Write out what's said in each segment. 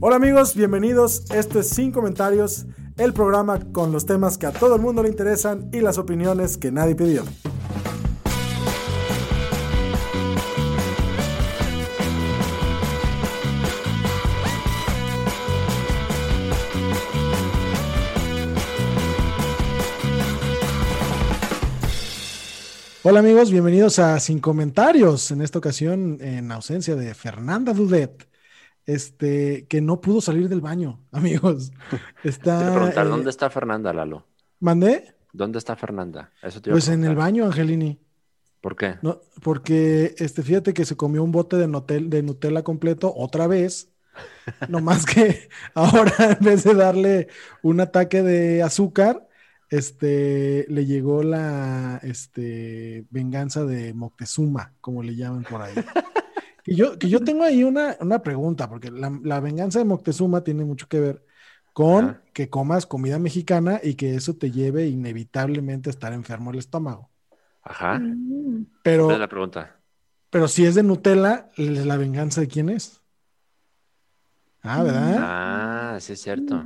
Hola amigos, bienvenidos. Esto es Sin Comentarios, el programa con los temas que a todo el mundo le interesan y las opiniones que nadie pidió. Hola amigos, bienvenidos a Sin Comentarios. En esta ocasión, en ausencia de Fernanda Dudet, este, que no pudo salir del baño, amigos. Está. Te preguntar, eh, ¿dónde está Fernanda, Lalo? ¿Mandé? ¿Dónde está Fernanda? Eso te Pues en el baño, Angelini. ¿Por qué? No, porque este, fíjate que se comió un bote de, Nutel- de Nutella completo otra vez. No más que ahora, en vez de darle un ataque de azúcar, este, le llegó la este, venganza de Moctezuma, como le llaman por ahí. Que yo, que yo tengo ahí una, una pregunta, porque la, la venganza de Moctezuma tiene mucho que ver con que comas comida mexicana y que eso te lleve inevitablemente a estar enfermo el estómago. Ajá. Pero, Esa es la pregunta. pero si es de Nutella, ¿la venganza de quién es? Ah, ¿verdad? Ah, sí es cierto.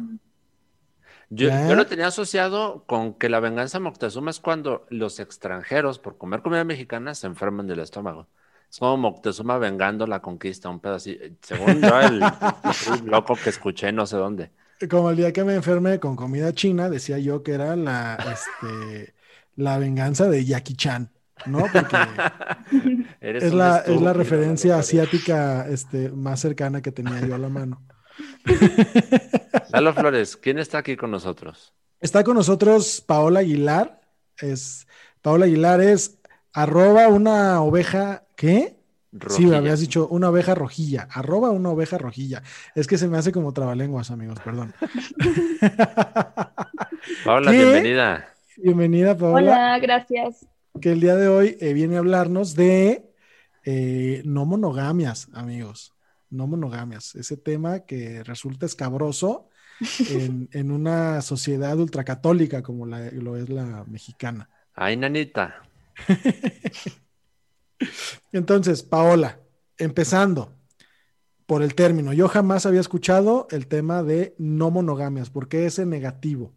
Yo, ¿Ya? yo lo tenía asociado con que la venganza de Moctezuma es cuando los extranjeros, por comer comida mexicana, se enferman del estómago. Es como Moctezuma vengando la conquista, un pedacito. Según yo, el, el loco que escuché no sé dónde. Como el día que me enfermé con comida china, decía yo que era la, este, la venganza de Jackie Chan, ¿no? Porque Eres es la, es la referencia asiática este, más cercana que tenía yo a la mano. Lalo Flores, ¿quién está aquí con nosotros? Está con nosotros Paola Aguilar. Es, Paola Aguilar es arroba una oveja, ¿qué? Sí, Rojilla. habías dicho una oveja rojilla, arroba una oveja rojilla. Es que se me hace como trabalenguas, amigos, perdón. Paola, ¿Qué? bienvenida. Bienvenida, Paola, Hola, gracias. que el día de hoy eh, viene a hablarnos de eh, no monogamias, amigos. No monogamias. Ese tema que resulta escabroso en, en una sociedad ultracatólica como la- lo es la mexicana. Ay, nanita. Entonces, Paola, empezando por el término, yo jamás había escuchado el tema de no monogamias, ¿por qué ese negativo?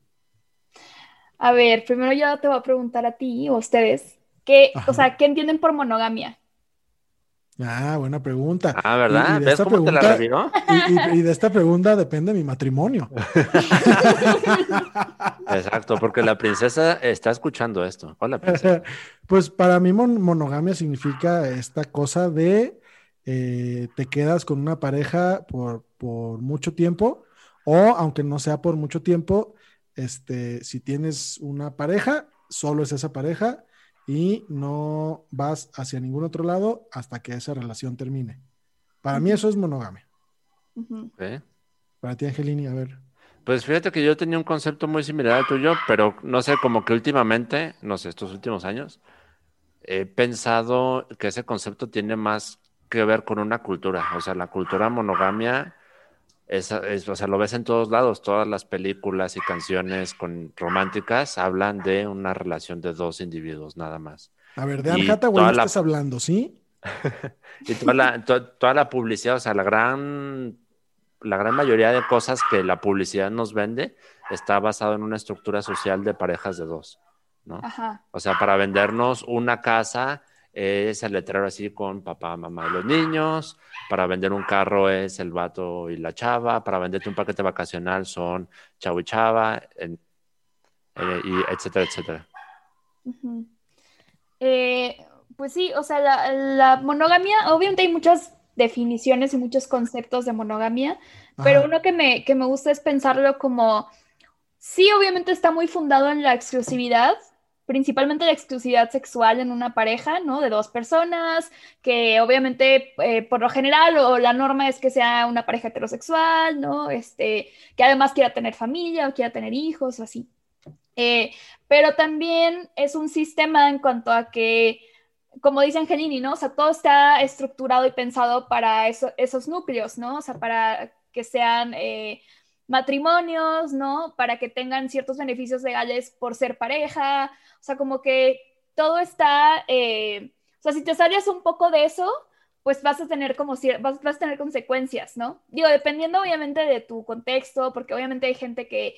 A ver, primero yo te voy a preguntar a ti o a ustedes, ¿qué, Ajá. o sea, ¿qué entienden por monogamia? Ah, buena pregunta. Ah, ¿verdad? Y- y de ¿Ves esta cómo te la pregunta- reviró? Y, de esta pregunta depende mi matrimonio. Exacto, porque la princesa está escuchando esto. Hola, princesa. Pues para mí mon- monogamia significa esta cosa de eh, te quedas con una pareja por, por mucho tiempo o aunque no sea por mucho tiempo, este, si tienes una pareja, solo es esa pareja y no vas hacia ningún otro lado hasta que esa relación termine. Para mí eso es monogamia. Ujú. Ok. Para ti, Angelini, a ver. Pues fíjate que yo tenía un concepto muy similar al tuyo, pero no sé, como que últimamente, no sé, estos últimos años, he pensado que ese concepto tiene más que ver con una cultura. O sea, la cultura monogamia es, es- o sea, lo ves en todos lados. Todas las películas y canciones con románticas hablan de una relación de dos individuos, nada más. A ver, de Anne Hathaway la- estás hablando, ¿sí? Y toda la, to- toda la publicidad, o sea, la gran, la gran mayoría de cosas que la publicidad nos vende está basado en una estructura social de parejas de dos, ¿no? Ajá. O sea, para vendernos una casa es el letrero así con papá, mamá y los niños. Para vender un carro es el vato y la chava. Para venderte un paquete vacacional son chavo y chava, en- eh, y etcétera, etcétera. Eh, pues sí, o sea, la, la monogamia, obviamente hay muchas definiciones y muchos conceptos de monogamia, pero uno que me, que me gusta es pensarlo como, sí, obviamente está muy fundado en la exclusividad, principalmente la exclusividad sexual en una pareja, ¿no? De dos personas, que obviamente eh, por lo general o la norma es que sea una pareja heterosexual, ¿no? Este, que además quiera tener familia o quiera tener hijos o así. Eh, pero también es un sistema en cuanto a que, como dice Angelini, ¿no? O sea, todo está estructurado y pensado para esos núcleos, ¿no? O sea, para que sean... Eh, matrimonios, ¿no? Para que tengan ciertos beneficios legales por ser pareja, o sea, como que todo está, eh, o sea, si te sales un poco de eso, pues vas a tener como vas, vas a tener consecuencias, ¿no? Digo, dependiendo obviamente de tu contexto, porque obviamente hay gente que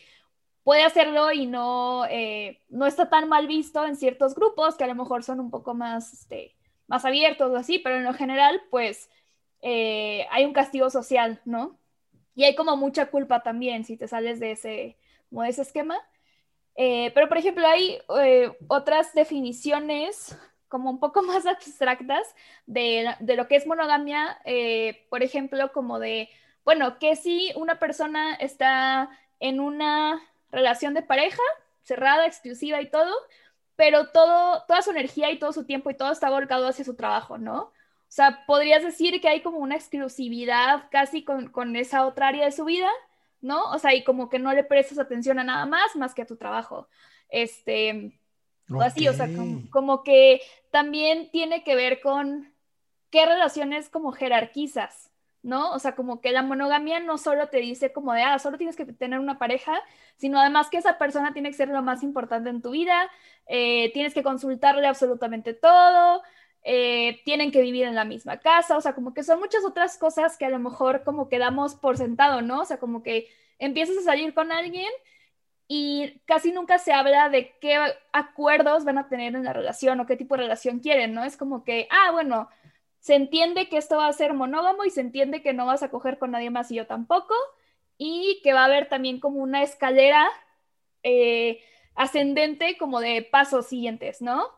puede hacerlo y no, eh, no está tan mal visto en ciertos grupos que a lo mejor son un poco más, este, más abiertos o así, pero en lo general, pues eh, hay un castigo social, ¿no? Y hay como mucha culpa también si te sales de ese, como ese esquema. Eh, pero, por ejemplo, hay eh, otras definiciones como un poco más abstractas de, de lo que es monogamia, eh, por ejemplo, como de, bueno, que si una persona está en una relación de pareja, cerrada, exclusiva y todo, pero todo, toda su energía y todo su tiempo y todo está volcado hacia su trabajo, ¿no? O sea, podrías decir que hay como una exclusividad casi con, esa otra área de su vida, ¿no? O sea, y como que no le prestas atención a nada más más que a tu trabajo. Este, o así, o sea, como, que también tiene que ver con qué relaciones como jerarquizas, ¿no? O sea, como que la monogamia no solo te dice como de, ah, solo tienes que tener una pareja, sino además que esa persona tiene que ser lo más importante en tu vida, eh, tienes que consultarle absolutamente todo, eh, tienen que vivir en la misma casa, o sea, como que son muchas otras cosas que a lo mejor como quedamos por sentado, ¿no? O sea, como que empiezas a salir con alguien y casi nunca se habla de qué acuerdos van a tener en la relación o qué tipo de relación quieren, ¿no? Es como que, ah, bueno, se entiende que esto va a ser monógamo y se entiende que no vas a coger con nadie más y yo tampoco, y que va a haber también como una escalera eh, ascendente como de pasos siguientes, ¿no?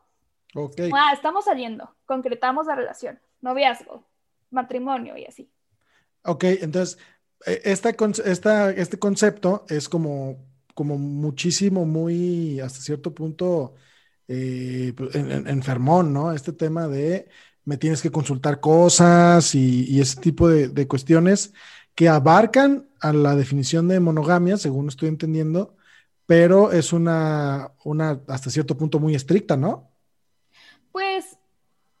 Ok. Ah, estamos saliendo, concretamos la relación, noviazgo, matrimonio y así. Ok, entonces, eh, esta, esta, este concepto es como, como muchísimo, muy, hasta cierto punto, eh, pues, enfermón, ¿no? Este tema de me tienes que consultar cosas y, ese tipo de, de, cuestiones que abarcan a la definición de monogamia, según estoy entendiendo, pero es una, una hasta cierto punto muy estricta, ¿no? Pues,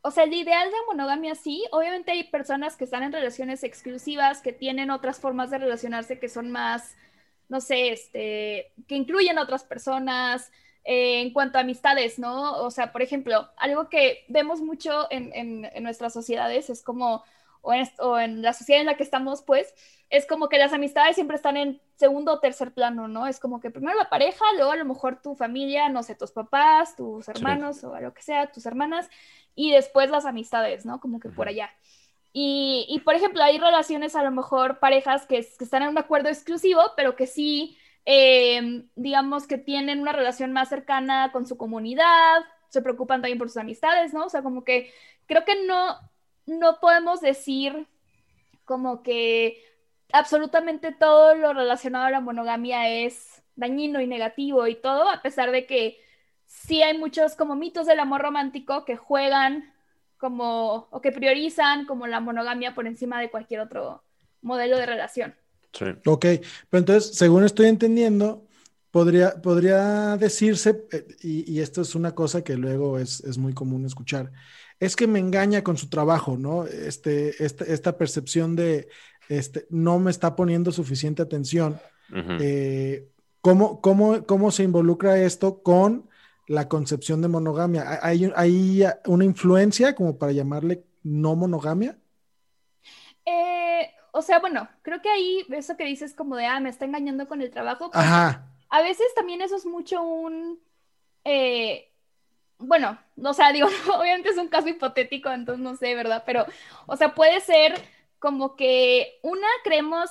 o sea, el ideal de monogamia sí, obviamente hay personas que están en relaciones exclusivas, que tienen otras formas de relacionarse que son más, no sé, este, que incluyen otras personas. Eh, en cuanto a amistades, ¿no? O sea, por ejemplo, algo que vemos mucho en, en nuestras sociedades es como o en, la sociedad en la que estamos, pues, es como que las amistades siempre están en segundo o tercer plano, ¿no? Es como que primero la pareja, luego a lo mejor tu familia, no sé, tus papás, tus hermanos o lo que sea, tus hermanas, y después las amistades, ¿no? Como que por allá. Y, por ejemplo, hay relaciones, a lo mejor parejas que, están en un acuerdo exclusivo, pero que sí, em, digamos que tienen una relación más cercana con su comunidad, se preocupan también por sus amistades, ¿no? O sea, como que creo que no, no podemos decir como que absolutamente todo lo relacionado a la monogamia es dañino y negativo y todo, a pesar de que sí hay muchos como mitos del amor romántico que juegan como o que priorizan como la monogamia por encima de cualquier otro modelo de relación. Sí. Ok, pero entonces, según estoy entendiendo, podría, podría decirse, eh, y, y, esto es una cosa que luego es, es muy común escuchar, es que me engaña con su trabajo, ¿no? Este, este, esta percepción de, este, no me está poniendo suficiente atención. Eh, ¿cómo, cómo, se involucra esto con la concepción de monogamia? ¿Hay, ¿Hay, una influencia como para llamarle no monogamia? Eh, o sea, bueno, creo que ahí eso que dices como de, ah, me está engañando con el trabajo. Pues, Ajá. A veces también eso es mucho un... Eh, bueno, o sea, digo, obviamente es un caso hipotético, entonces no sé, ¿verdad? Pero, o sea, puede ser como que una, creemos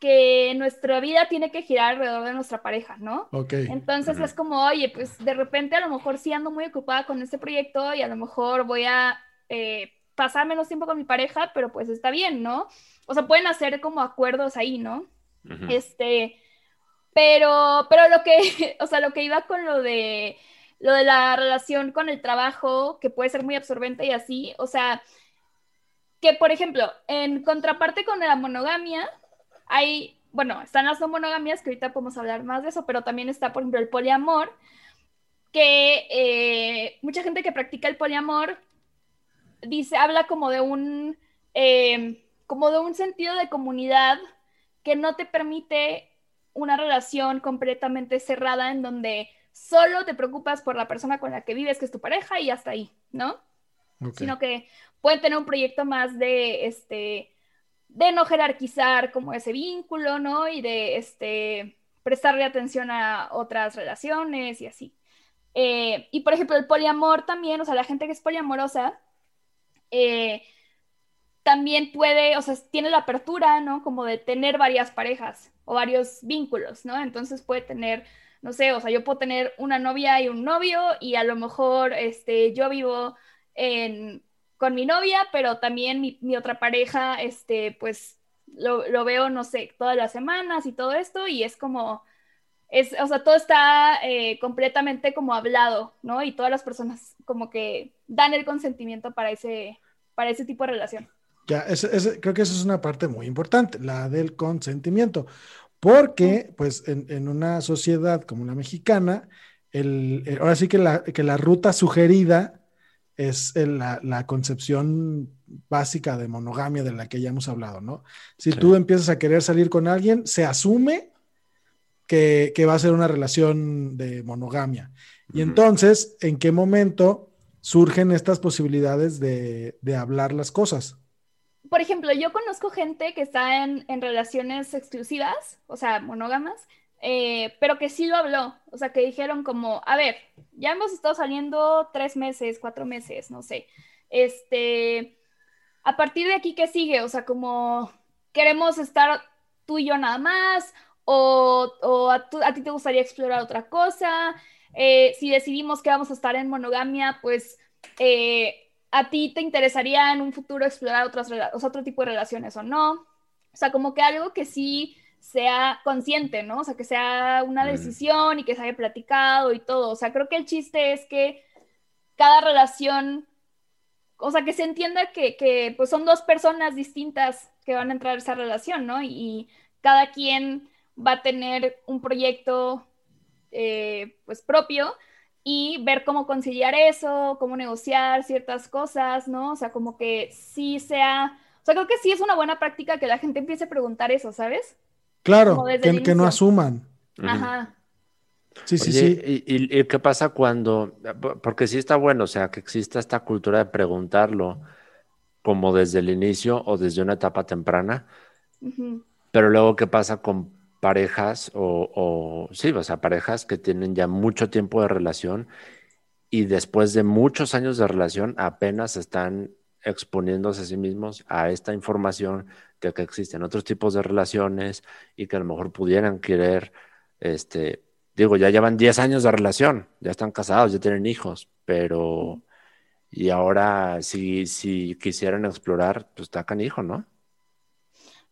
que nuestra vida tiene que girar alrededor de nuestra pareja, ¿no? Ok. Entonces es como, oye, pues de repente a lo mejor sí ando muy ocupada con este proyecto y a lo mejor voy a eh, pasar menos tiempo con mi pareja, pero pues está bien, ¿no? O sea, pueden hacer como acuerdos ahí, ¿no? Este, pero, pero lo que, o sea, lo que iba con lo de lo de la relación con el trabajo, que puede ser muy absorbente y así, o sea, que por ejemplo, en contraparte con la monogamia, hay, bueno, están las no monogamias, que ahorita podemos hablar más de eso, pero también está, por ejemplo, el poliamor, que eh, mucha gente que practica el poliamor dice, habla como de un, eh, como de un sentido de comunidad que no te permite una relación completamente cerrada en donde solo te preocupas por la persona con la que vives, que es tu pareja, y hasta ahí, ¿no? Sino que pueden tener un proyecto más de, este, de no jerarquizar como ese vínculo, ¿no? Y de, este, prestarle atención a otras relaciones y así. Eh, y por ejemplo, el poliamor también, o sea, la gente que es poliamorosa, eh, también puede, o sea, tiene la apertura, ¿no? Como de tener varias parejas o varios vínculos, ¿no? Entonces puede tener, no sé, o sea, yo puedo tener una novia y un novio y a lo mejor, este, yo vivo con mi novia, pero también mi, otra pareja, este, pues lo, veo, no sé, todas las semanas y todo esto y es como, es, o sea, todo está eh, completamente como hablado, ¿no? Y todas las personas como que dan el consentimiento para ese, para ese tipo de relación. Ya, creo que eso es una parte muy importante, la del consentimiento, porque pues en, una sociedad como la mexicana, el, ahora sí que la, que la ruta sugerida es la, concepción básica de monogamia de la que ya hemos hablado, ¿no? Si tú empiezas a querer salir con alguien, se asume que, va a ser una relación de monogamia. Y entonces, ¿en qué momento surgen estas posibilidades de, de hablar las cosas? Por ejemplo, yo conozco gente que está en, relaciones exclusivas, o sea, monógamas, eh, pero que sí lo habló, o sea, que dijeron como, a ver, ya hemos estado saliendo tres meses, cuatro meses, no sé, este, a partir de aquí, ¿qué sigue? O sea, como queremos estar tú y yo nada más, o, a, ti te gustaría explorar otra cosa, eh, si decidimos que vamos a estar en monogamia, pues... Eh, a ti te interesaría en un futuro explorar otras, otro tipo de relaciones o no. O sea, como que algo que sí sea consciente, ¿no? O sea, que sea una decisión y que se haya platicado y todo. O sea, creo que el chiste es que cada relación, o sea, que se entienda que, pues son dos personas distintas que van a entrar a esa relación, ¿no? Y, cada quien va a tener un proyecto, eh, pues propio y ver cómo conciliar eso, cómo negociar ciertas cosas, ¿no? O sea, como que sí sea, o sea, creo que sí es una buena práctica que la gente empiece a preguntar eso, ¿sabes? Claro, que, no asuman. Ajá. Sí, sí, sí. Y, qué pasa cuando, porque sí está bueno, o sea, que exista esta cultura de preguntarlo como desde el inicio o desde una etapa temprana, pero luego qué pasa con parejas o, sí, o sea, parejas que tienen ya mucho tiempo de relación y después de muchos años de relación apenas están exponiéndose a sí mismos a esta información de que existen otros tipos de relaciones y que a lo mejor pudieran querer, este, digo, ya llevan 10 años de relación, ya están casados, ya tienen hijos, pero y ahora si, si quisieran explorar, pues está canijo, ¿no?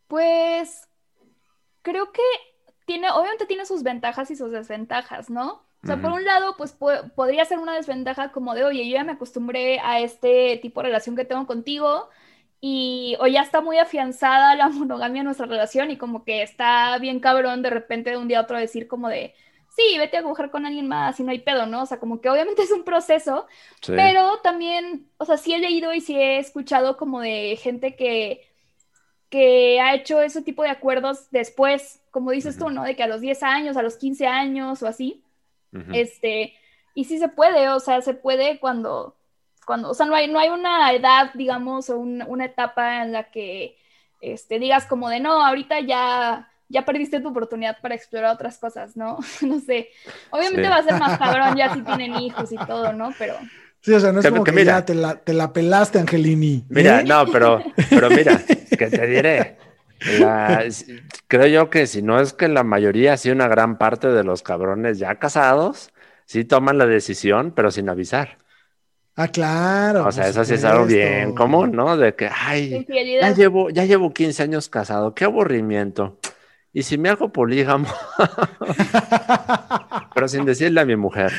Pues creo que tiene, obviamente tiene sus ventajas y sus desventajas, ¿no? O sea, por un lado, pues podría ser una desventaja como de, oye, yo ya me acostumbré a este tipo de relación que tengo contigo y o ya está muy afianzada la monogamia en nuestra relación y como que está bien cabrón de repente de un día a otro decir como de, sí, vete a coger con alguien más y no hay pedo, ¿no? O sea, como que obviamente es un proceso, pero también, o sea, sí he leído y sí he escuchado como de gente que que ha hecho ese tipo de acuerdos después, como dices tú, ¿no? De que a los 10 años, a los 15 años o así, este, y sí se puede, o sea, se puede cuando, cuando, o sea, no hay, no hay una edad, digamos, o una etapa en la que, este, digas como de, no, ahorita ya, ya perdiste tu oportunidad para explorar otras cosas, ¿no? no sé, obviamente va a ser más cabrón ya si tienen hijos y todo, ¿no? Pero... Sí, o sea, no es como que, mira, ya te la, te la, pelaste, Angelini. Mira, ¿eh? no, pero, pero mira, que te diré. creo yo que si no es que la mayoría, sí una gran parte de los cabrones ya casados, sí toman la decisión, pero sin avisar. Ah, claro. O sea, eso sí es algo bien común, ¿no? De que, ay, ya llevo, ya llevo 15 años casado, qué aburrimiento. Y si me hago polígamo, pero sin decirle a mi mujer.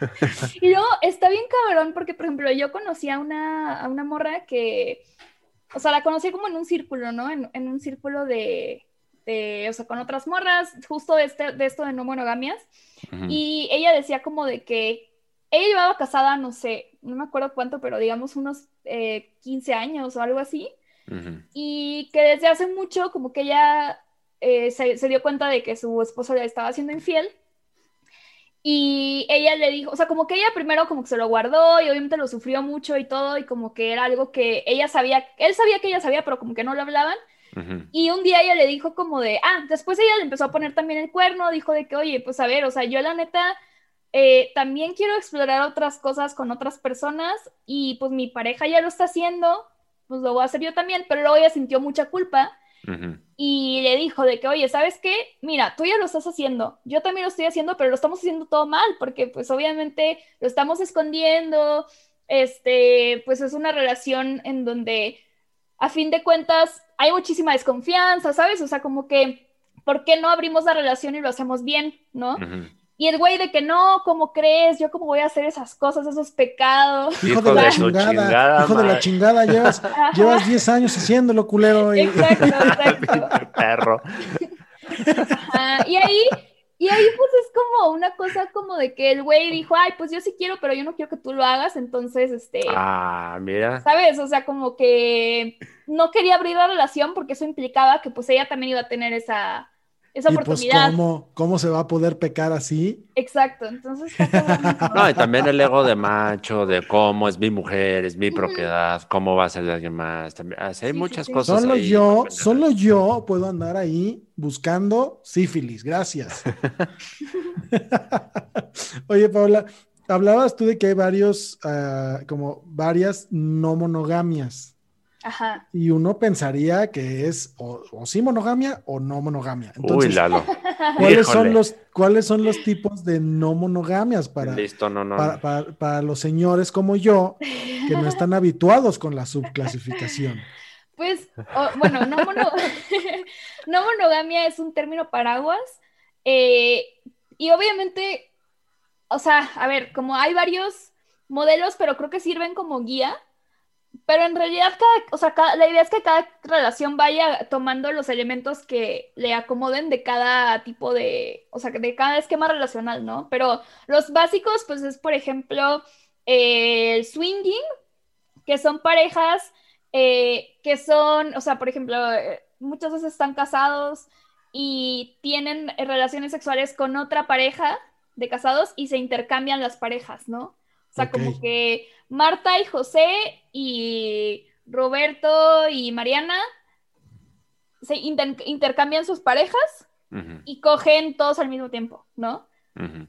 y luego está bien cabrón porque, por ejemplo, yo conocí a una, a una morra que, o sea, la conocí como en un círculo, ¿no? En, en un círculo de, de, o sea, con otras morras, justo de, este, de esto de no monogamias. Y ella decía como de que ella llevaba casada, no sé, no me acuerdo cuánto, pero digamos unos eh, 15 años o algo así. Y que desde hace mucho como que ella eh, se, se dio cuenta de que su esposo le estaba haciendo infiel. Y ella le dijo, o sea, como que ella primero como que se lo guardó y obviamente lo sufrió mucho y todo y como que era algo que ella sabía, él sabía que ella sabía, pero como que no lo hablaban. Y un día ella le dijo como de, ah, después ella le empezó a poner también el cuerno, dijo de que, oye, pues a ver, o sea, yo la neta eh, también quiero explorar otras cosas con otras personas y pues mi pareja ya lo está haciendo, pues lo voy a hacer yo también, pero luego ella sintió mucha culpa. Y le dijo de que, oye, ¿sabes qué? Mira, tú ya lo estás haciendo, yo también lo estoy haciendo, pero lo estamos haciendo todo mal, porque pues obviamente lo estamos escondiendo, este, pues es una relación en donde a fin de cuentas hay muchísima desconfianza, ¿sabes? O sea, como que, ¿por qué no abrimos la relación y lo hacemos bien, ¿no? Y el güey de que no, ¿cómo crees? Yo cómo voy a hacer esas cosas, esos pecados. Hijo, Hijo de la chingada, chingada hijo de la chingada, llevas, llevas 10 años haciéndolo, culero. y- Exacto, exacto. Perro. Ajá, y ahí, y ahí pues es como una cosa como de que el güey dijo, ay, pues yo sí quiero, pero yo no quiero que tú lo hagas, entonces, este, Ah, mira. ¿sabes? O sea, como que no quería abrir la relación porque eso implicaba que pues ella también iba a tener esa, esa y pues, oportunidad. ¿cómo, ¿cómo se va a poder pecar así? Exacto, entonces. No, y también el ego de macho, de cómo es mi mujer, es mi propiedad, cómo va a ser de alguien más. También, ah, sí, hay Sí, muchas sí. cosas. Solo ahí, yo, solo yo puedo andar ahí buscando sífilis. Gracias. Oye, Paula, hablabas tú de que hay varios, ah, como varias no monogamias. Ajá. Y uno pensaría que es o, o sí monogamia o no monogamia. Uy, Entonces, Lalo. ¿cuáles, son los, ¿cuáles son los tipos de no monogamias para, Listo, no, no. para, para- para los señores como yo que no están habituados con la subclasificación? Pues, o- bueno, no, mono- no monogamia es un término paraguas. eh, y obviamente, o sea, a ver, como hay varios modelos, pero creo que sirven como guía. Pero en realidad, cada, o sea, cada- la idea es que cada relación vaya tomando los elementos que le acomoden de cada tipo de, o sea, de cada esquema relacional, ¿no? Pero los básicos, pues es, por ejemplo, eh, el swinging, que son parejas eh, que son, o sea, por ejemplo, eh, muchas veces están casados y tienen relaciones sexuales con otra pareja de casados y se intercambian las parejas, ¿no? O sea, como que Marta y José y Roberto y Mariana se inter- intercambian sus parejas y cogen todos al mismo tiempo, ¿no?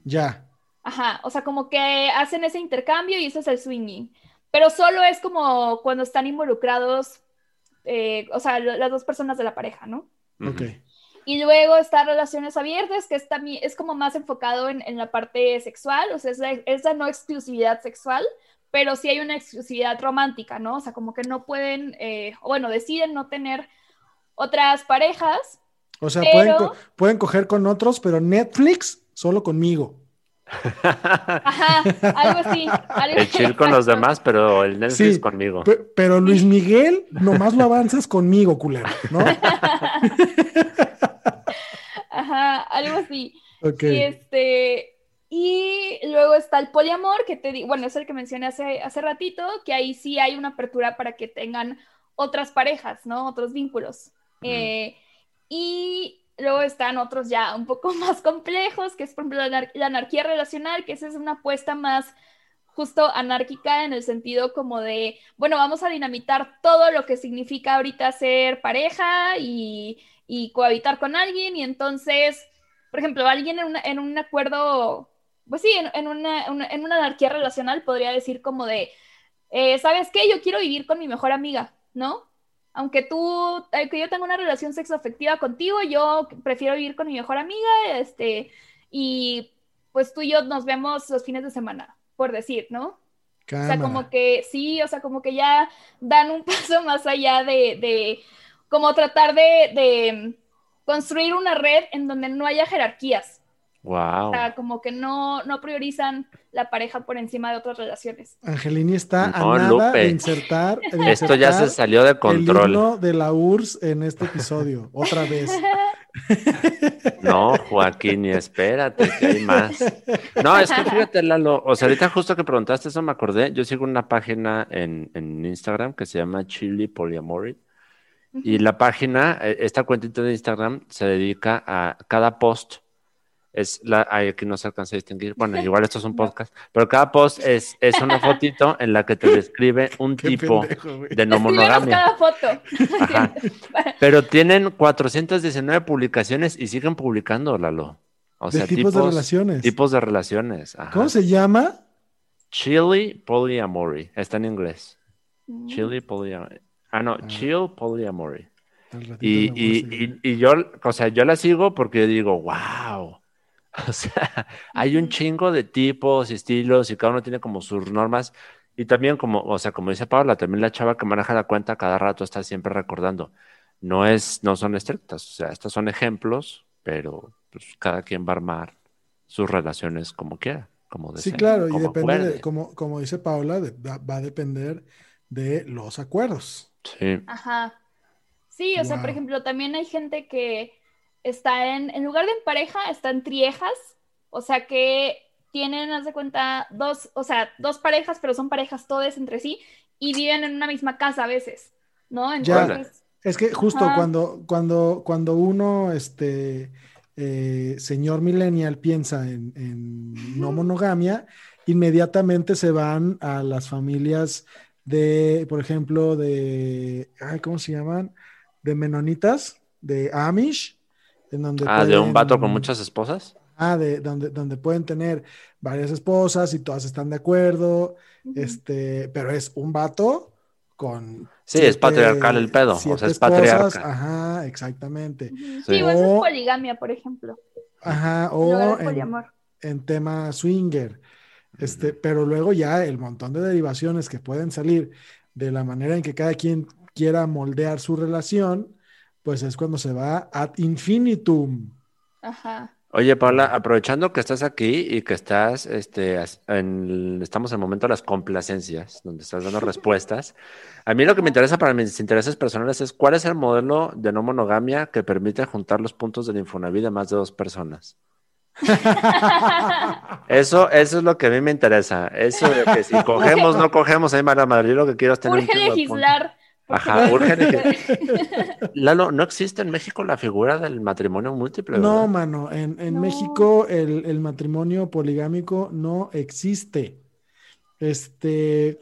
Ya. Ajá, o sea, como que hacen ese intercambio y eso es el swinging. Pero solo es como cuando están involucrados, eh, o sea, las dos personas de la pareja, ¿no? Ok. Y luego está relaciones abiertas, que es, también, es como más enfocado en, en la parte sexual, o sea, es la, es la no exclusividad sexual, pero sí hay una exclusividad romántica, ¿no? O sea, como que no pueden, eh, bueno, deciden no tener otras parejas. O sea, Pero- pueden, co- pueden coger con otros, pero Netflix solo conmigo. Ajá, algo así. algo- El chill con los demás, pero el Netflix Sí, conmigo. Pe- pero Luis Miguel, nomás lo avanzas conmigo, culero, ¿no? Ajá, algo así. Ok. Y este, y luego está el poliamor, que te digo, bueno, es el que mencioné hace, hace ratito, que ahí sí hay una apertura para que tengan otras parejas, ¿no? Otros vínculos. Eh, y luego están otros ya un poco más complejos, que es, por ejemplo, la, anar- la anarquía relacional, que esa es una apuesta más justo anárquica en el sentido como de, bueno, vamos a dinamitar todo lo que significa ahorita ser pareja y, y cohabitar con alguien y entonces, por ejemplo, alguien en, una- en un acuerdo, pues sí, en, en una, una- en una anarquía relacional podría decir como de, eh, ¿sabes qué? Yo quiero vivir con mi mejor amiga, ¿no? Aunque tú, que yo tenga una relación sexoafectiva contigo, yo prefiero vivir con mi mejor amiga, este, y pues tú y yo nos vemos los fines de semana, por decir, ¿no? O sea, Cámara. como que sí, o sea, como que ya dan un paso más allá de, de como tratar de, de construir una red en donde no haya jerarquías. Wow. O sea, como que no, no priorizan la pareja por encima de otras relaciones. Angelini está No, a nada Lupe. de insertar, de Esto ya se salió de el control. himno de la URSS en este episodio, otra vez. No, Joaquín, y espérate, que hay más. No, es que fíjate, Lalo, o sea, ahorita justo que preguntaste eso me acordé, yo sigo una página en, en Instagram que se llama Chili Polyamory, y la página, eh, esta cuentita de Instagram se dedica a cada post, es la, ay, aquí no se alcanza a distinguir, bueno, igual esto es un podcast, pero cada post es, es una fotito en la que te describe un Qué tipo pendejo, de no monogamia. cada foto. Ajá. Pero tienen 419 publicaciones y siguen publicando, Lalo. O De sea, tipos de relaciones. Tipos de relaciones. ajá. ¿Cómo se llama? Chili polyamory. Está en inglés. Mm. Chili polyamory. Ah, no, chill polyamory. Y, y, y, y yo, o sea, yo la sigo porque digo, wow. O sea, hay un chingo de tipos y estilos y cada uno tiene como sus normas. Y también como, o sea, como dice Paula, también la chava que maneja la cuenta cada rato está siempre recordando. No es, no son estrictas, o sea, estos son ejemplos, pero pues cada quien va a armar sus relaciones como quiera, como Sí, desee, claro, y depende, de, como, como dice Paula, de- va a depender de los acuerdos. Sí. Ajá. Sí, o sea, por ejemplo, también hay gente que está en, en lugar de en pareja, está en triejas, o sea que tienen, haz de cuenta, dos, o sea, dos parejas, pero son parejas todas entre sí y viven en una misma casa a veces, ¿no? Ya. Entonces, Es que justo Ajá. cuando, cuando, cuando uno, este, eh, señor millennial, piensa en, en no monogamia, inmediatamente se van a las familias de, por ejemplo, de, ay, ¿cómo se llaman? De menonitas, de Amish, en donde Ah, de un vato con pueden- muchas esposas. Ah, de donde, donde pueden tener varias esposas y todas están de acuerdo, ujú. este, pero es un vato con Sí, es patriarcal el pedo, o sea, siete es esposas, patriarca. Ajá, exactamente. Ujú. Sí. Sí, o eso es poligamia, por ejemplo. Ajá, o de en, poliamor. en tema swinger. Este, pero luego ya el montón de derivaciones que pueden salir de la manera en que cada quien quiera moldear su relación, pues es cuando se va ad infinitum. Ajá. Oye, Paula, aprovechando que estás aquí y que estás, este, en, estamos en el momento de las complacencias, donde estás dando respuestas. A mí lo que me interesa para mis intereses personales es cuál es el modelo de no monogamia que permite juntar los puntos del Infonavit de más de dos personas. Eso, eso es lo que a mí me interesa. Eso de que si cogemos, no cogemos, ahí mala madre. Yo lo que quiero es tener un Urge puntos. legislar. Ajá, urge legislar. Lalo, ¿no existe en México la figura del matrimonio múltiple? No, verdad? mano, en, en No. México el, el matrimonio poligámico no existe. Este,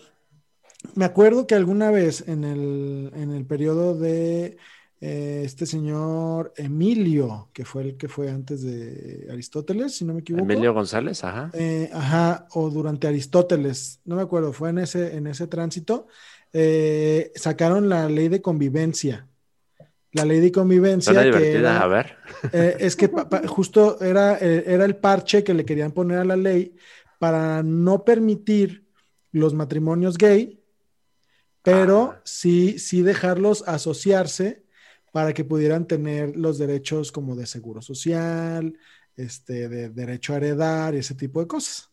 me acuerdo que alguna vez en el, en el periodo de eh, este señor Emilio, que fue el que fue antes de Aristóteles, si no me equivoco. Emilio González, ajá. Eh, ajá, o durante Aristóteles, no me acuerdo, fue en ese, en ese tránsito, eh, sacaron la ley de convivencia. La ley de convivencia Suena que divertida, era- a ver. es que pa- pa- justo era, era el parche que le querían poner a la ley para no permitir los matrimonios gay, pero Ah. sí, sí dejarlos asociarse para que pudieran tener los derechos como de seguro social, este, de derecho a heredar y ese tipo de cosas.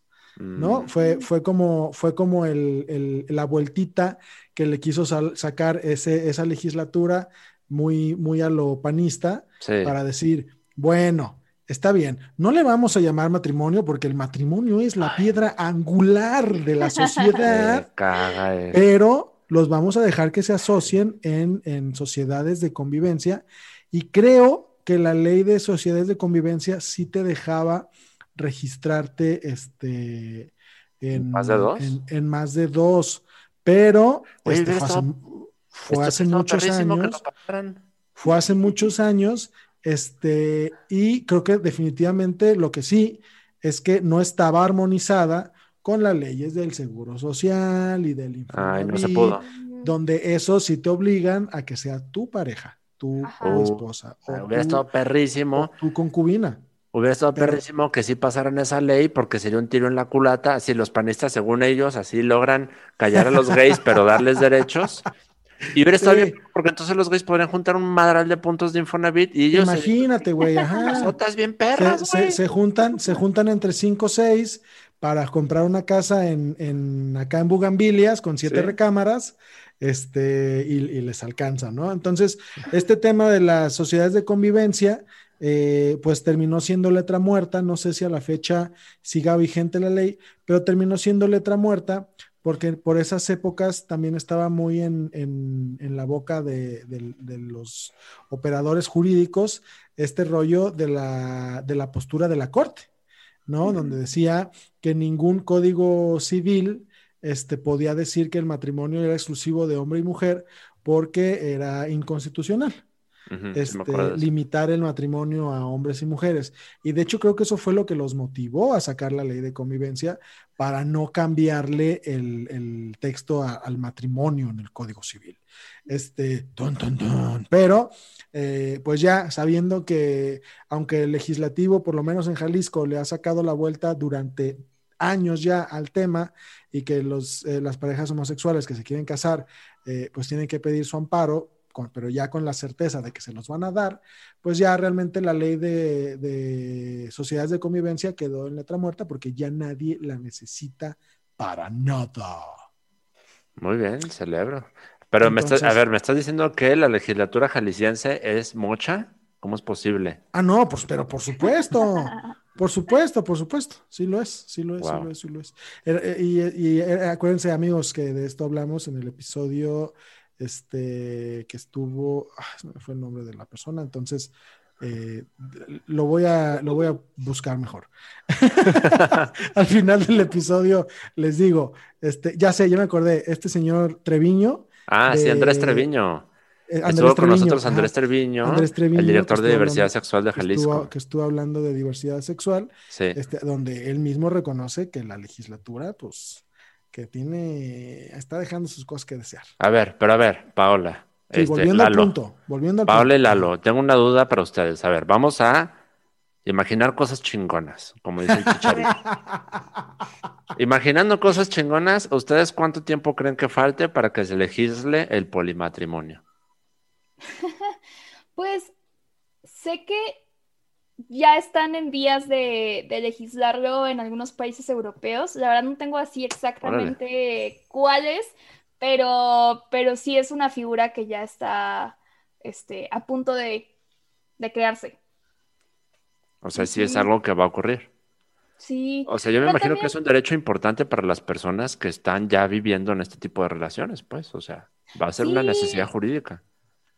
¿no? Mm, Fue, fue como, fue como el, el- la vueltita que le quiso sal- sacar ese, esa legislatura muy, muy a lo panista sí. para decir, bueno, está bien, no le vamos a llamar matrimonio porque el matrimonio es la piedra angular de la sociedad, caga eh. pero los vamos a dejar que se asocien en, en sociedades de convivencia. Y creo que la ley de sociedades de convivencia sí te dejaba registrarte este, en, ¿Más de dos? En, en más de dos, pero Oye, este, fue hace, fue hace muchos años. fue hace muchos años, este, y creo que definitivamente lo que sí es que no estaba armonizada con las leyes del Seguro Social y del Ay, no se pudo. donde eso sí te obligan a que sea tu pareja, tu Ajá. tu esposa o Ah, Hubiera tu, estado perrísimo. o tu concubina. Hubiera estado Pero- perrísimo que sí pasaran esa ley porque sería un tiro en la culata. Así los panistas, según ellos, así logran callar a los gays, pero darles derechos. Y hubiera estado Sí. bien, porque entonces los gays podrían juntar un madral de puntos de Infonavit y ellos. Imagínate, güey, ajá. Sotas bien Se, perras, se- güey. se juntan, se juntan entre cinco o seis para comprar una casa en, en- acá en Bugambilias con siete Sí. recámaras, este, y, y les alcanza, ¿no? Entonces, este tema de las sociedades de convivencia, eh, pues terminó siendo letra muerta. No sé si a la fecha siga vigente la ley, pero terminó siendo letra muerta porque por esas épocas también estaba muy en, en- en la boca de, de- de los operadores jurídicos este rollo de la, de la postura de la corte, ¿no? Donde decía que ningún código civil este, podía decir que el matrimonio era exclusivo de hombre y mujer porque era inconstitucional Este, limitar el matrimonio a hombres y mujeres. Y de hecho creo que eso fue lo que los motivó a sacar la ley de convivencia para no cambiarle el, el texto a- al matrimonio en el Código Civil. Este, ton, ton, ton. Pero, eh, pues ya sabiendo que aunque el legislativo, por lo menos en Jalisco, le ha sacado la vuelta durante años ya al tema y que los, eh, las parejas homosexuales que se quieren casar, eh, pues tienen que pedir su amparo, con- pero ya con la certeza de que se los van a dar, pues ya realmente la ley de, de sociedades de convivencia quedó en letra muerta porque ya nadie la necesita para nada. Muy bien, celebro. Pero me estás, a ver, ¿me estás diciendo que la legislatura jalisciense es mocha? ¿Cómo es posible? Ah, no, pues, pero por supuesto, por supuesto, por supuesto, sí lo es, sí lo es, sí lo es, sí lo es. Eh, Y, y, eh, acuérdense, amigos, que de esto hablamos en el episodio este, que estuvo, ah, fue el nombre de la persona, entonces eh, lo, voy a, lo voy a buscar mejor. Al final del episodio les digo, este, ya sé, ya me acordé, este señor Treviño. Ah, sí, Andrés Treviño. eh, Andrés Estuvo con nosotros. Andrés Treviño, Andrés Treviño, el director que de Diversidad hablando- Sexual de que estuvo- Jalisco. que estuvo hablando de diversidad sexual, Sí. este, donde él mismo reconoce que la legislatura, pues, que tiene, está dejando sus cosas que desear. A ver, pero a ver, Paola. Sí, este, volviendo Lalo. al punto, volviendo al Paola y. Lalo, tengo una duda para ustedes. A ver, vamos a imaginar cosas chingonas, como dice el chicharito. Imaginando cosas chingonas, ¿ustedes cuánto tiempo creen que falte para que se legisle el polimatrimonio? Pues sé que ya están en vías de, de legislarlo en algunos países europeos. La verdad no tengo así exactamente cuáles, pero, pero sí es una figura que ya está este, a punto de, de crearse. O sea, sí es algo que va a ocurrir. Sí, O sea, yo me Pero imagino que es un derecho importante para las personas que están ya viviendo en este tipo de relaciones, pues. O sea, va a ser una necesidad jurídica.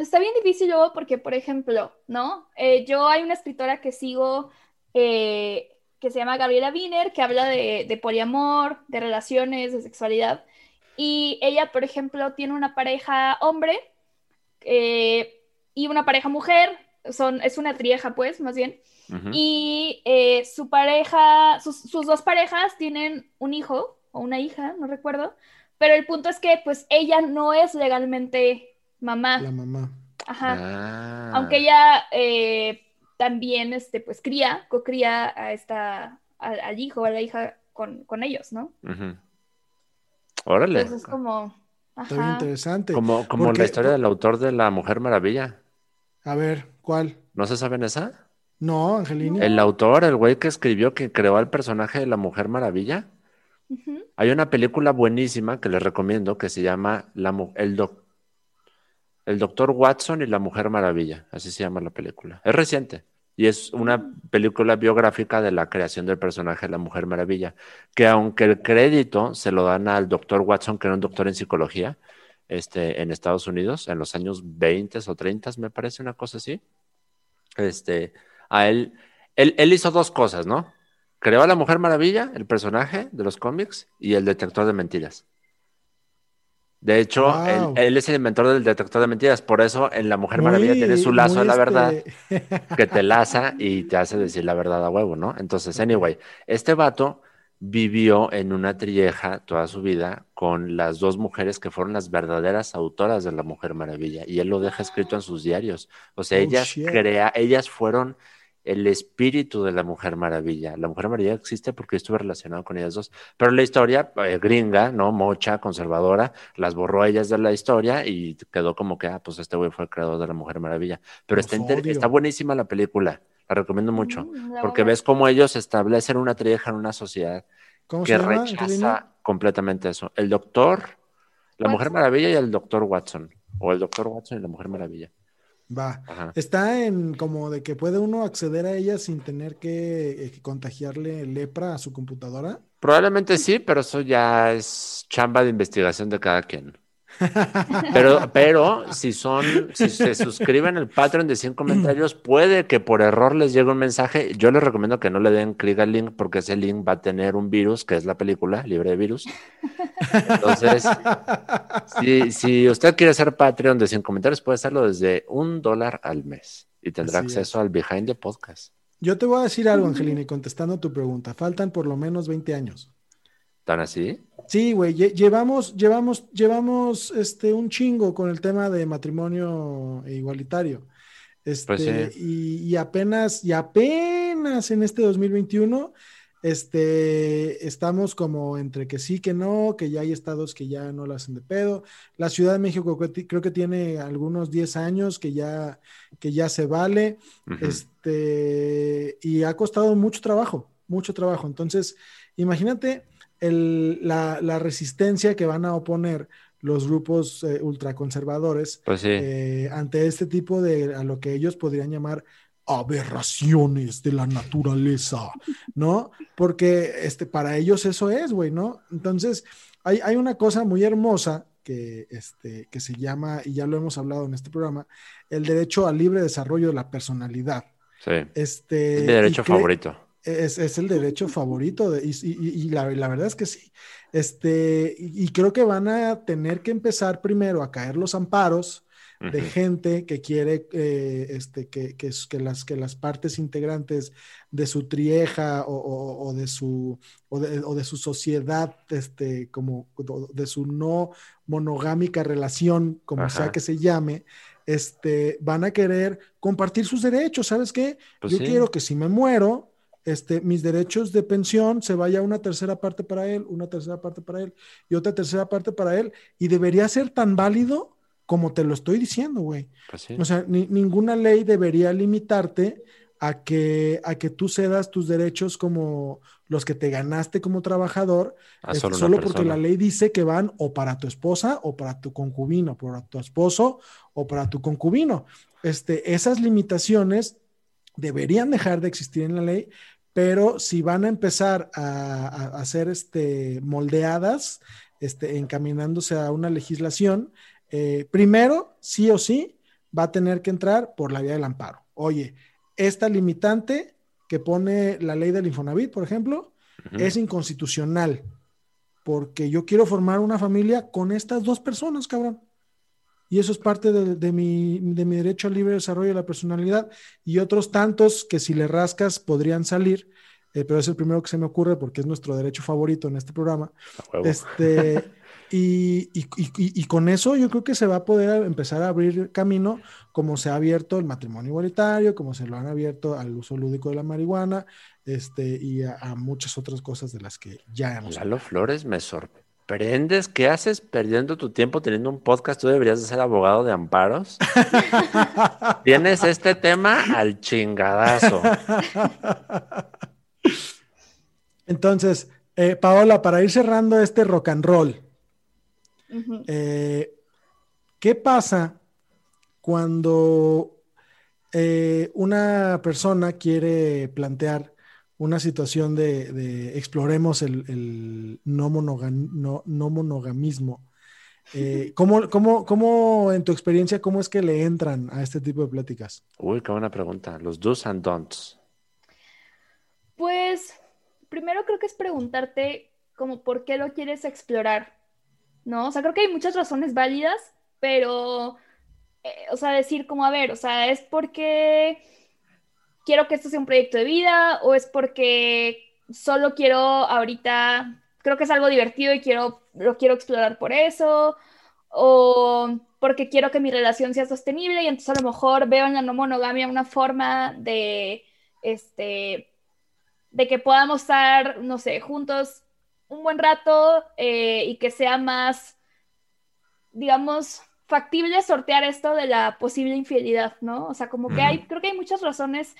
Está bien difícil luego porque, por ejemplo, ¿no? Eh, yo hay una escritora que sigo eh, que se llama Gabriela Wiener, que habla de, de poliamor, de relaciones, de sexualidad. Y ella, por ejemplo, tiene una pareja hombre eh, y una pareja mujer. Son, es una trieja, pues, más bien. Y eh, su pareja, sus, sus dos parejas tienen un hijo o una hija, no recuerdo. Pero el punto es que, pues, ella no es legalmente mamá. La mamá. Ajá. Ah. Aunque ella eh, también, este, pues, cría, cocría a esta, al, al hijo o a la hija con, con ellos, ¿no? Órale. Entonces es como, Está bien ajá. interesante. Como, como Porque- la historia del autor de La Mujer Maravilla. A ver, ¿cuál? ¿No se saben esa? No, Angelina. El autor, el güey que escribió, que creó al personaje de la Mujer Maravilla. Hay una película buenísima que les recomiendo que se llama La Mu- el, Doc- el Doctor Watson y la Mujer Maravilla. Así se llama la película. Es reciente y es una película biográfica de la creación del personaje de la Mujer Maravilla. Que aunque el crédito se lo dan al Doctor Watson, que era un doctor en psicología este, en Estados Unidos en los años 20 o 30, me parece una cosa así. Este, a él, él, él hizo dos cosas, ¿no? Creó a la Mujer Maravilla, el personaje de los cómics, y el detector de mentiras. De hecho, Wow. él, él es el inventor del detector de mentiras. Por eso en La Mujer Maravilla Muy- tiene su lazo a la verdad este- que te laza y te hace decir la verdad a huevo, ¿no? Entonces, anyway, este vato vivió en una trilleja toda su vida con las dos mujeres que fueron las verdaderas autoras de La Mujer Maravilla y él lo deja escrito en sus diarios. O sea, Oh, ellas shit. crea, ellas fueron el espíritu de la Mujer Maravilla. La Mujer Maravilla existe porque estuve relacionado con ellas dos, pero la historia eh, gringa, ¿no? Mocha, conservadora, las borró ellas de la historia y quedó como que, ah, pues este güey fue el creador de la Mujer Maravilla. Pero está, está buenísima la película, la recomiendo mucho, Mm, la porque a ves cómo ellos establecen una trieja en una sociedad ¿Cómo que rechaza completamente eso. El doctor, la Mujer. Maravilla y el doctor Watson, o el doctor Watson y la Mujer Maravilla. Va. Ajá. Está en como de que puede uno acceder a ella sin tener que, eh, contagiarle lepra a su computadora. Probablemente sí, pero eso ya es chamba de investigación de cada quien. Pero, pero si son, si se suscriben al Patreon de 100 comentarios, puede que por error les llegue un mensaje. Yo les recomiendo que no le den clic al link porque ese link va a tener un virus, que es la película, libre de virus. Entonces, si, si usted quiere ser Patreon de 100 comentarios, puede hacerlo desde un dólar al mes y tendrá Así acceso al Behind the Podcast. Yo te voy a decir algo, Angelina, y contestando tu pregunta. Faltan por lo menos 20 años. ¿Tan así? Sí, güey, lle- llevamos, llevamos, llevamos este, un chingo con el tema de matrimonio igualitario. Este, Pues sí. y, y apenas, y apenas en este 2021, este, estamos como entre que sí, que no, que ya hay estados que ya no la hacen de pedo. La Ciudad de México creo que- tiene algunos 10 años que ya, que ya se vale. Este, y ha costado mucho trabajo, mucho trabajo. Entonces, imagínate el- la, la resistencia que van a oponer los grupos eh, ultraconservadores Pues sí. eh, ante este tipo de, a lo que ellos podrían llamar aberraciones de la naturaleza, ¿no? Porque este, para ellos eso es, güey, ¿no? Entonces, hay, hay una cosa muy hermosa que, este, que se llama, y ya lo hemos hablado en este programa, el derecho al libre desarrollo de la personalidad. Sí. Este, Es mi derecho favorito. Es, es el derecho favorito de- y, y- y la, la verdad es que sí. Este, y, y creo que van a tener que empezar primero a caer los amparos de gente que quiere eh, este, que, que, las, que las partes integrantes de su trieja o, o- o de, su, o, de, o de su sociedad, este, como de su no monogámica relación, como sea que se llame, este, van a querer compartir sus derechos. ¿Sabes qué? Pues Yo sí. quiero que si me muero, este, mis derechos de pensión se vaya una tercera parte para él, una tercera parte para él y otra tercera parte para él. Y debería ser tan válido como te lo estoy diciendo, güey. Pues sí. O sea, ni- ninguna ley debería limitarte a que, a que tú cedas tus derechos como los que te ganaste como trabajador, este, solo porque la ley dice que van o para tu esposa o para tu concubino, para tu esposo o para tu concubino. Este, esas limitaciones deberían dejar de existir en la ley, pero si van a empezar a, a, ser este, moldeadas, este, encaminándose a una legislación, eh, primero, sí o sí, va a tener que entrar por la vía del amparo. Oye, esta limitante que pone la ley del Infonavit, por ejemplo, es inconstitucional, porque yo quiero formar una familia con estas dos personas, cabrón. Y eso es parte de, de mi, de mi derecho al libre desarrollo de la personalidad. Y otros tantos que si le rascas podrían salir, eh, pero es el primero que se me ocurre porque es nuestro derecho favorito en este programa. Este, y, y- y- y con eso yo creo que se va a poder empezar a abrir camino como se ha abierto el matrimonio igualitario, como se lo han abierto al uso lúdico de la marihuana este, y a, a muchas otras cosas de las que ya hemos Lalo Flores, me sorprendes. ¿Qué haces perdiendo tu tiempo teniendo un podcast? Tú deberías de ser abogado de amparos. Tienes este tema al chingadazo. Entonces, eh, Paola, para ir cerrando este rock and roll, eh, ¿qué pasa cuando eh, una persona quiere plantear una situación de, de exploremos el, el no, monogam- no- no monogamismo? Eh, ¿cómo, cómo, cómo, en tu experiencia, cómo es que le entran a este tipo de pláticas? Uy, qué buena pregunta. Los do's and don'ts. Pues primero creo que es preguntarte como por qué lo quieres explorar, ¿no? O sea, creo que hay muchas razones válidas, pero, eh, o sea, decir como, a ver, o sea, es porque quiero que esto sea un proyecto de vida o es porque solo quiero ahorita, creo que es algo divertido y quiero, lo quiero explorar por eso, o porque quiero que mi relación sea sostenible y entonces a lo mejor veo en la no monogamia una forma de este, de que podamos estar, no sé, juntos un buen rato eh, y que sea más, digamos, factible sortear esto de la posible infidelidad, ¿no? O sea, como que hay, creo que hay muchas razones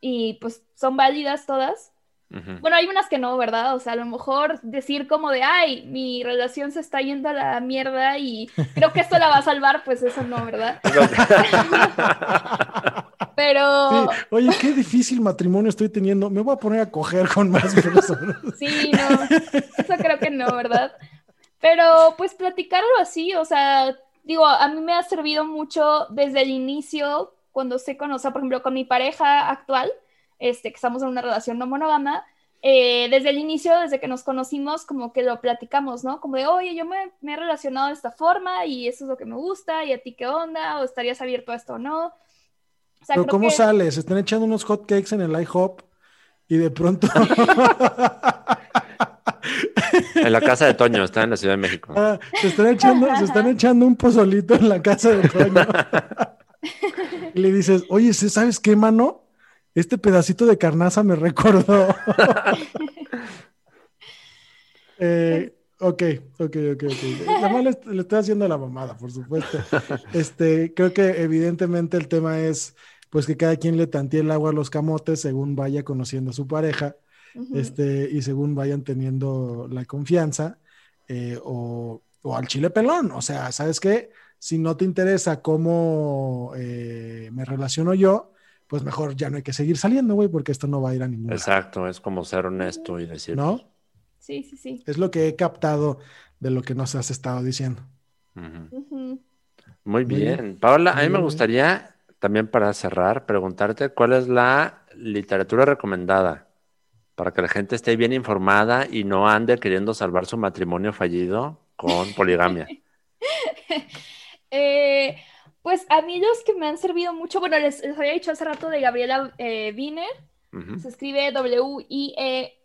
y pues son válidas todas. Bueno, hay unas que no, ¿verdad? O sea, a lo mejor decir como de, ay, mi relación se está yendo a la mierda y creo que esto la va a salvar, pues eso no, ¿verdad? Pero... Oye, qué difícil matrimonio estoy teniendo. Me voy a poner a coger con más personas. Sí, no, eso creo que no, ¿verdad? Pero pues platicarlo así, o sea, digo, a mí me ha servido mucho desde el inicio, cuando se conoce, por ejemplo, con mi pareja actual, este, que estamos en una relación no monógama, eh, desde el inicio, desde que nos conocimos, como que lo platicamos, ¿no? Como de, oye, yo me, me, he relacionado de esta forma y eso es lo que me gusta, y a ti qué onda, o estarías abierto a esto o no. Pero ¿cómo sales? Se están echando unos hot cakes en el IHOP y de pronto... en la casa de Toño, está en la Ciudad de México. Ah, se, están echando, un pozolito en la casa de Toño. y le dices, oye, ¿sabes qué, mano? Este pedacito de carnaza me recordó. eh, Ok, ok, ok, ok. Nada le, le, estoy haciendo la mamada, por supuesto. Este, creo que evidentemente el tema es pues que cada quien le tantee el agua a los camotes según vaya conociendo a su pareja, este, y según vayan teniendo la confianza, eh, o, o, al chile pelón. O sea, ¿sabes qué? Si no te interesa cómo eh, me relaciono yo, pues mejor ya no hay que seguir saliendo, güey, porque esto no va a ir a ningún Exacto, es como ser honesto y decir. ¿No? Sí, sí, sí. Es lo que he captado de lo que nos has estado diciendo. Muy bien. Paola, a mí me gustaría también para cerrar preguntarte cuál es la literatura recomendada para que la gente esté bien informada y no ande queriendo salvar su matrimonio fallido con poligamia. eh, pues a mí los que me han servido mucho, bueno, les, había dicho hace rato de Gabriela eh, Wiener, se escribe W-I-E-N-R.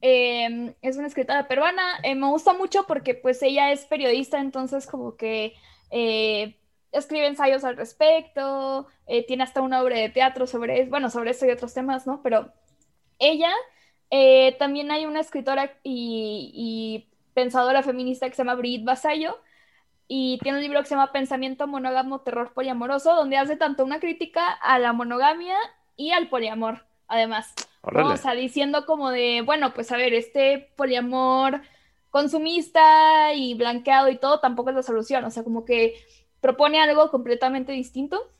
Eh, es una escritora peruana, eh, me gusta mucho porque pues ella es periodista, entonces como que eh, escribe ensayos al respecto, tiene hasta una obra de teatro sobre, bueno, sobre esto y otros temas, ¿no? Pero ella, eh, también hay una escritora y, y, pensadora feminista que se llama Brigitte Basayo, y tiene un libro que se llama Pensamiento monógamo, terror poliamoroso, donde hace tanto una crítica a la monogamia y al poliamor, además. ¿no? O sea, diciendo como de, bueno, pues a ver, este poliamor consumista y blanqueado y todo tampoco es la solución. O sea, como que propone algo completamente distinto.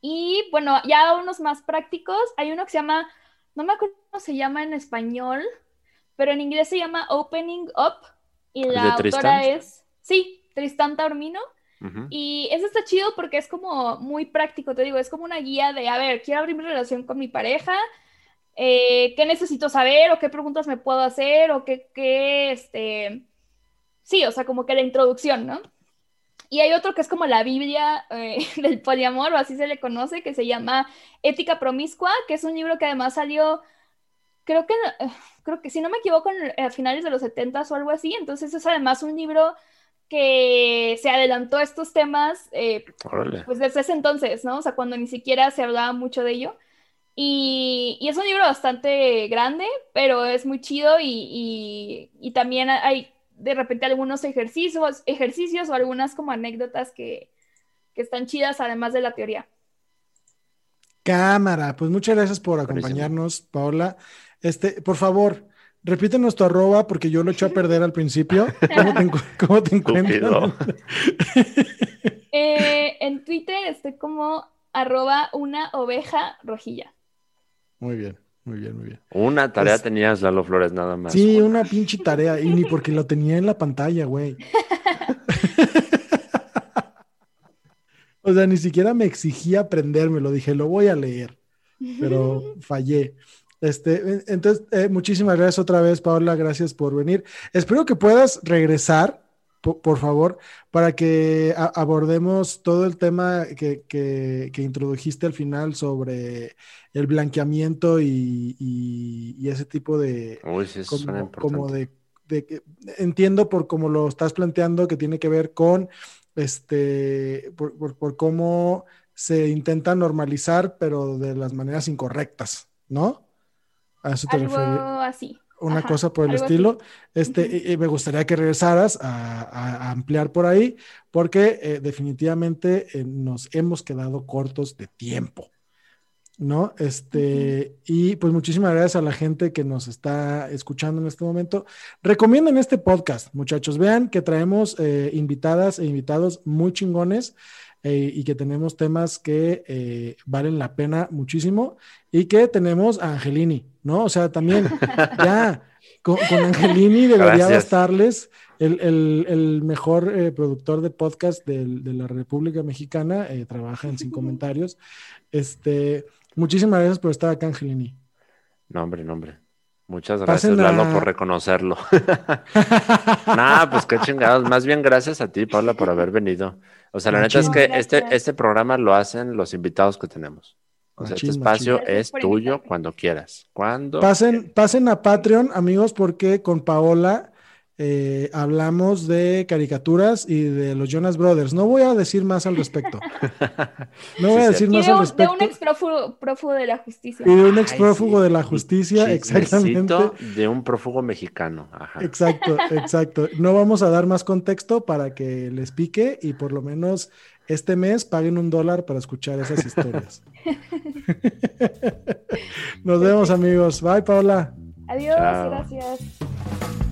Y bueno, ya unos más prácticos. Hay uno que se llama, no me acuerdo cómo se llama en español, pero en inglés se llama Opening Up. Y la autora es, sí, Tristán Taormino. Uh -huh. Y eso está chido porque es como muy práctico, te digo, es como una guía de, a ver, quiero abrir mi relación con mi pareja, eh, qué necesito saber o qué preguntas me puedo hacer o qué, qué, este, sí, o sea, como que la introducción, ¿no? Y hay otro que es como la Biblia eh, del poliamor, o así se le conoce, que se llama Ética Promiscua, que es un libro que además salió, creo que, creo que si no me equivoco, a finales de los 70 o algo así, entonces es además un libro que se adelantó a estos temas, eh, pues desde ese entonces, ¿no? O sea, cuando ni siquiera se hablaba mucho de ello. Y, y es un libro bastante grande, pero es muy chido y, y, y también hay de repente algunos ejercicios, ejercicios o algunas como anécdotas que, que, están chidas además de la teoría. Cámara, pues muchas gracias por acompañarnos, Paola. Este, por favor, repítenos tu arroba porque yo lo eché a perder al principio. ¿Cómo te, cómo te encuentras? eh, en Twitter estoy como arroba una oveja rojilla. Muy bien. Muy bien, muy bien. Una tarea pues, tenías, Lalo Flores, nada más. Sí, una pinche tarea. Y ni porque lo tenía en la pantalla, güey. o sea, ni siquiera me exigía aprendérmelo. Dije, lo voy a leer. Pero fallé. Este, entonces, eh, muchísimas gracias otra vez, Paola. Gracias por venir. Espero que puedas regresar por favor, para que abordemos todo el tema que, que, que, introdujiste al final sobre el blanqueamiento y, y, y ese tipo de... Uy, sí, como, como de, de, Entiendo por cómo lo estás planteando que tiene que ver con, este, por, por, por cómo se intenta normalizar, pero de las maneras incorrectas, ¿no? A eso te Algo así. Una Ajá, cosa por el así. estilo. Este, y- y me gustaría que regresaras a, a- a ampliar por ahí, porque eh, definitivamente eh, nos hemos quedado cortos de tiempo. ¿No? Este, y pues muchísimas gracias a la gente que nos está escuchando en este momento. Recomienden este podcast, muchachos. Vean que traemos eh, invitadas e invitados muy chingones eh, y que tenemos temas que eh, valen la pena muchísimo y que tenemos a Angelini, ¿no? O sea, también ya con, con Angelini debería Gracias. bastarles el, el- el mejor eh, productor de podcast del- de la República Mexicana, eh, trabaja en Sin Comentarios. Este, muchísimas gracias por estar acá, Angelini. No, hombre, no, hombre. Muchas gracias, Lalo, por reconocerlo. nah, pues qué chingados. Más bien gracias a ti, Paula, por haber venido. O sea, la neta es que este, este programa lo hacen los invitados que tenemos. O sea, Machín, este espacio machín. Es tuyo cuando quieras. Cuando Pasen, pasen a Patreon, amigos, porque con Paola eh, hablamos de caricaturas y de los Jonas Brothers. No voy a decir más al respecto. No voy a decir más de al un, de respecto. un ex prófugo, prófugo de la justicia. Y de un ex Ay, prófugo sí. de la justicia, exactamente. De un prófugo mexicano. Ajá. Exacto, exacto. No vamos a dar más contexto para que les pique y por lo menos este mes paguen un dólar para escuchar esas historias. Nos vemos, amigos. Bye, Paola. Adiós, Chao. gracias.